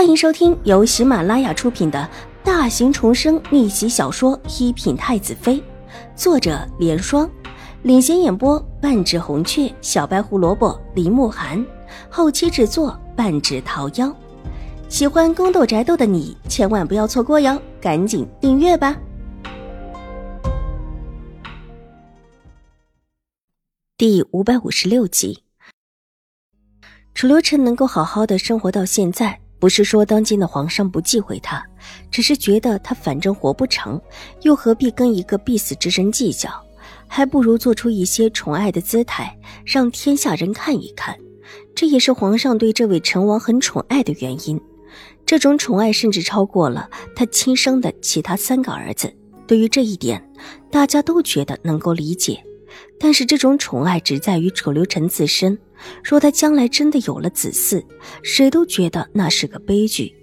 欢迎收听由喜马拉雅出品的大型重生逆袭小说《一品太子妃》，作者：莲霜，领衔演播：半指红雀、小白胡萝卜、林慕寒，后期制作：半指桃夭。喜欢宫斗宅斗的你千万不要错过哟，赶紧订阅吧！第五百五十六集，楚留臣能够好好的生活到现在。不是说当今的皇上不忌讳他，只是觉得他反正活不成，又何必跟一个必死之人计较？还不如做出一些宠爱的姿态，让天下人看一看。这也是皇上对这位成王很宠爱的原因。这种宠爱甚至超过了他亲生的其他三个儿子。对于这一点，大家都觉得能够理解。但是这种宠爱只在于楚留臣自身。若他将来真的有了子嗣，谁都觉得那是个悲剧。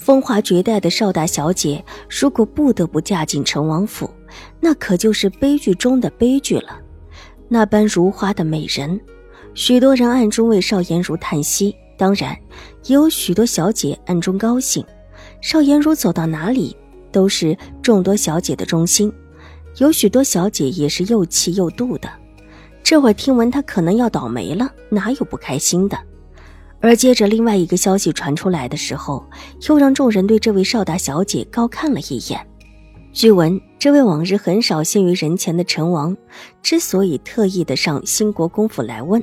风华绝代的少大小姐，如果不得不嫁进成王府，那可就是悲剧中的悲剧了。那般如花的美人，许多人暗中为邵颜如叹息，当然，也有许多小姐暗中高兴。邵颜如走到哪里，都是众多小姐的中心，有许多小姐也是又气又妒的。这会听闻他可能要倒霉了，哪有不开心的？而接着另外一个消息传出来的时候，又让众人对这位少大小姐高看了一眼。据闻，这位往日很少现于人前的陈王，之所以特意的上兴国公府来问，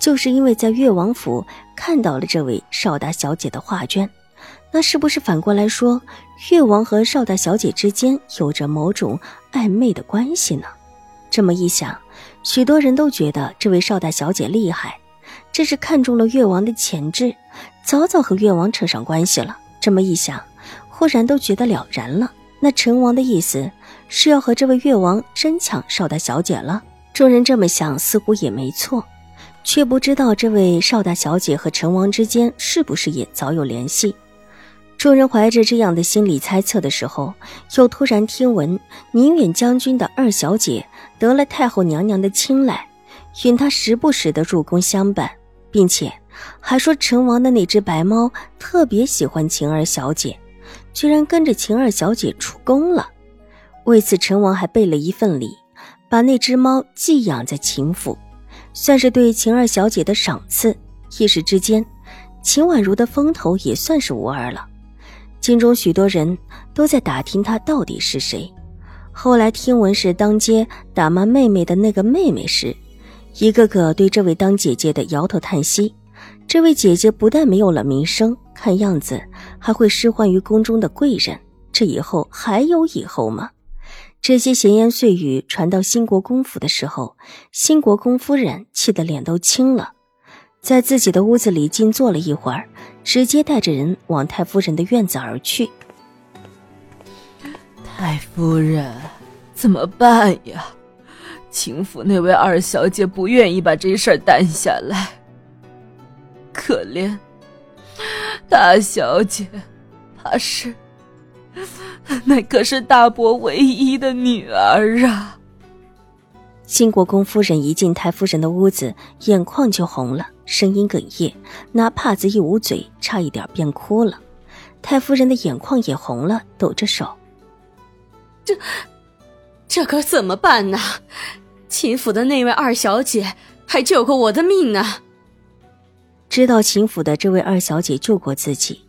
就是因为在越王府看到了这位少大小姐的画卷。那是不是反过来说，越王和邵大小姐之间有着某种暧昧的关系呢？这么一想。许多人都觉得这位邵大小姐厉害，这是看中了越王的潜质，早早和越王扯上关系了。这么一想，忽然都觉得了然了。那陈王的意思是要和这位越王争抢邵大小姐了。众人这么想，似乎也没错，却不知道这位邵大小姐和陈王之间是不是也早有联系。众人怀着这样的心理猜测的时候，又突然听闻宁远将军的二小姐得了太后娘娘的青睐，允她时不时的入宫相伴，并且还说陈王的那只白猫特别喜欢秦二小姐，居然跟着秦二小姐出宫了。为此，陈王还备了一份礼，把那只猫寄养在秦府，算是对秦二小姐的赏赐。一时之间，秦婉如的风头也算是无二了。京中许多人都在打听他到底是谁。后来听闻是当街打骂妹妹的那个妹妹时，一个个对这位当姐姐的摇头叹息。这位姐姐不但没有了名声，看样子还会失欢于宫中的贵人。这以后还有以后吗？这些闲言碎语传到兴国公府的时候，兴国公夫人气得脸都青了。在自己的屋子里静坐了一会儿，直接带着人往太夫人的院子而去。太夫人，怎么办呀？秦府那位二小姐不愿意把这事儿担下来，可怜大小姐，怕是那可是大伯唯一的女儿啊！新国公夫人一进太夫人的屋子，眼眶就红了。声音哽咽，拿帕子一捂嘴，差一点便哭了。太夫人的眼眶也红了，抖着手：“这，这可怎么办呢？秦府的那位二小姐还救过我的命呢。”知道秦府的这位二小姐救过自己，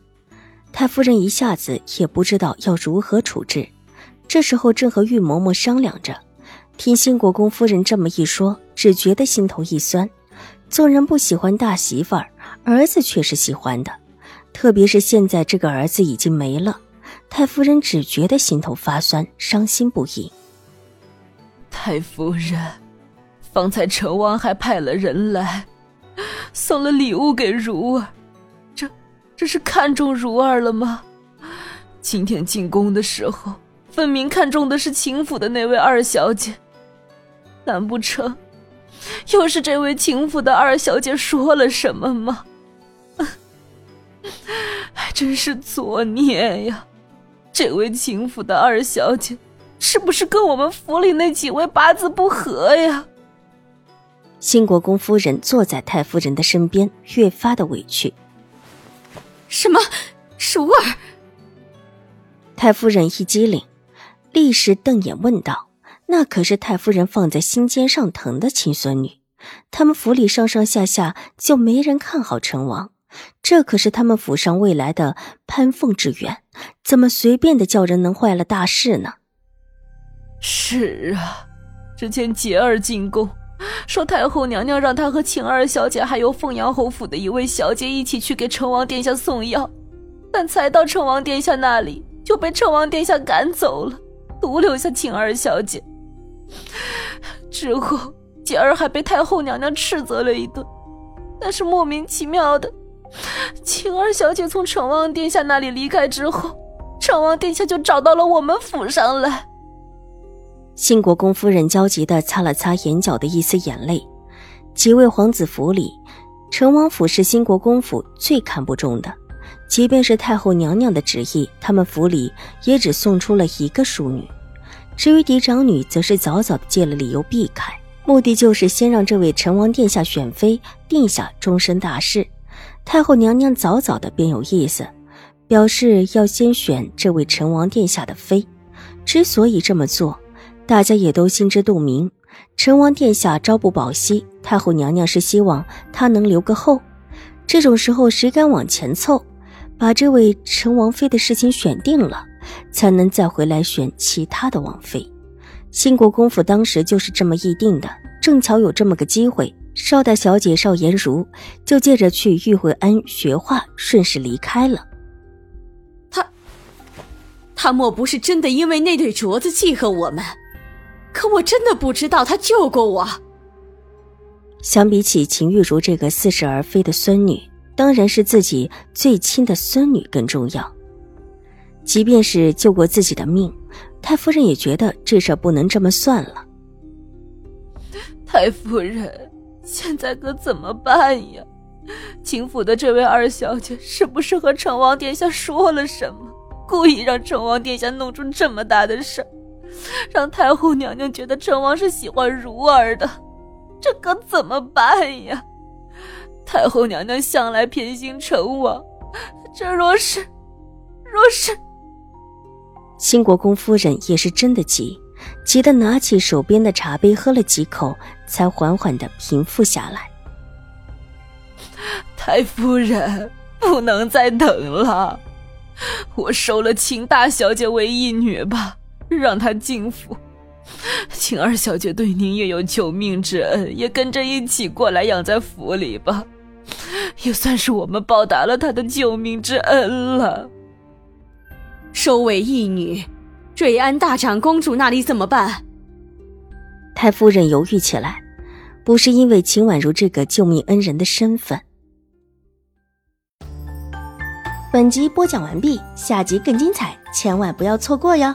太夫人一下子也不知道要如何处置。这时候正和玉嬷嬷商量着，听兴国公夫人这么一说，只觉得心头一酸。众人不喜欢大媳妇儿，儿子却是喜欢的。特别是现在这个儿子已经没了，太夫人只觉得心头发酸，伤心不已。太夫人，方才成王还派了人来，送了礼物给如儿，这这是看中如儿了吗？今天进宫的时候，分明看中的是秦府的那位二小姐，难不成？又是这位秦府的二小姐说了什么吗？还真是作孽呀！这位秦府的二小姐，是不是跟我们府里那几位八字不合呀？新国公夫人坐在太夫人的身边，越发的委屈。什么？如儿。太夫人一激灵，立时瞪眼问道：“那可是太夫人放在心尖上疼的亲孙女，他们府里上上下下就没人看好成王，这可是他们府上未来的攀凤之源，怎么随便的叫人能坏了大事呢？”是啊，之前杰儿进宫，说太后娘娘让她和晴儿小姐还有凤阳侯府的一位小姐一起去给成王殿下送药，但才到成王殿下那里。就被成王殿下赶走了，独留下晴儿小姐。之后，姐儿还被太后娘娘斥责了一顿。但是莫名其妙的，晴儿小姐从成王殿下那里离开之后，成王殿下就找到了我们府上来。新国公夫人焦急的擦了擦眼角的一丝眼泪。几位皇子府里，成王府是新国公府最看不中的。即便是太后娘娘的旨意，他们府里也只送出了一个淑女。至于嫡长女，则是早早的借了理由避开，目的就是先让这位成王殿下选妃，定下终身大事。太后娘娘早早的便有意思，表示要先选这位成王殿下的妃。之所以这么做，大家也都心知肚明。成王殿下朝不保夕，太后娘娘是希望他能留个后。这种时候，谁敢往前凑？把这位成王妃的事情选定了，才能再回来选其他的王妃。兴国公府当时就是这么议定的。正巧有这么个机会，少大小姐邵颜如就借着去玉惠庵学画，顺势离开了。他，他莫不是真的因为那对镯子记恨我们？可我真的不知道他救过我。相比起秦玉茹这个似是而非的孙女。当然是自己最亲的孙女更重要。即便是救过自己的命，太夫人也觉得这事不能这么算了。太夫人，现在可怎么办呀？秦府的这位二小姐是不是和成王殿下说了什么，故意让成王殿下弄出这么大的事，让太后娘娘觉得成王是喜欢如儿的？这可怎么办呀？太后娘娘向来偏心成王，这若是，若是……新国公夫人也是真的急，急得拿起手边的茶杯喝了几口，才缓缓的平复下来。太夫人不能再等了，我收了秦大小姐为义女吧，让她进府。秦二小姐对您也有救命之恩，也跟着一起过来养在府里吧。也算是我们报答了她的救命之恩了。收为义女，瑞安大长公主那里怎么办？太夫人犹豫起来，不是因为秦婉如这个救命恩人的身份。本集播讲完毕，下集更精彩，千万不要错过哟。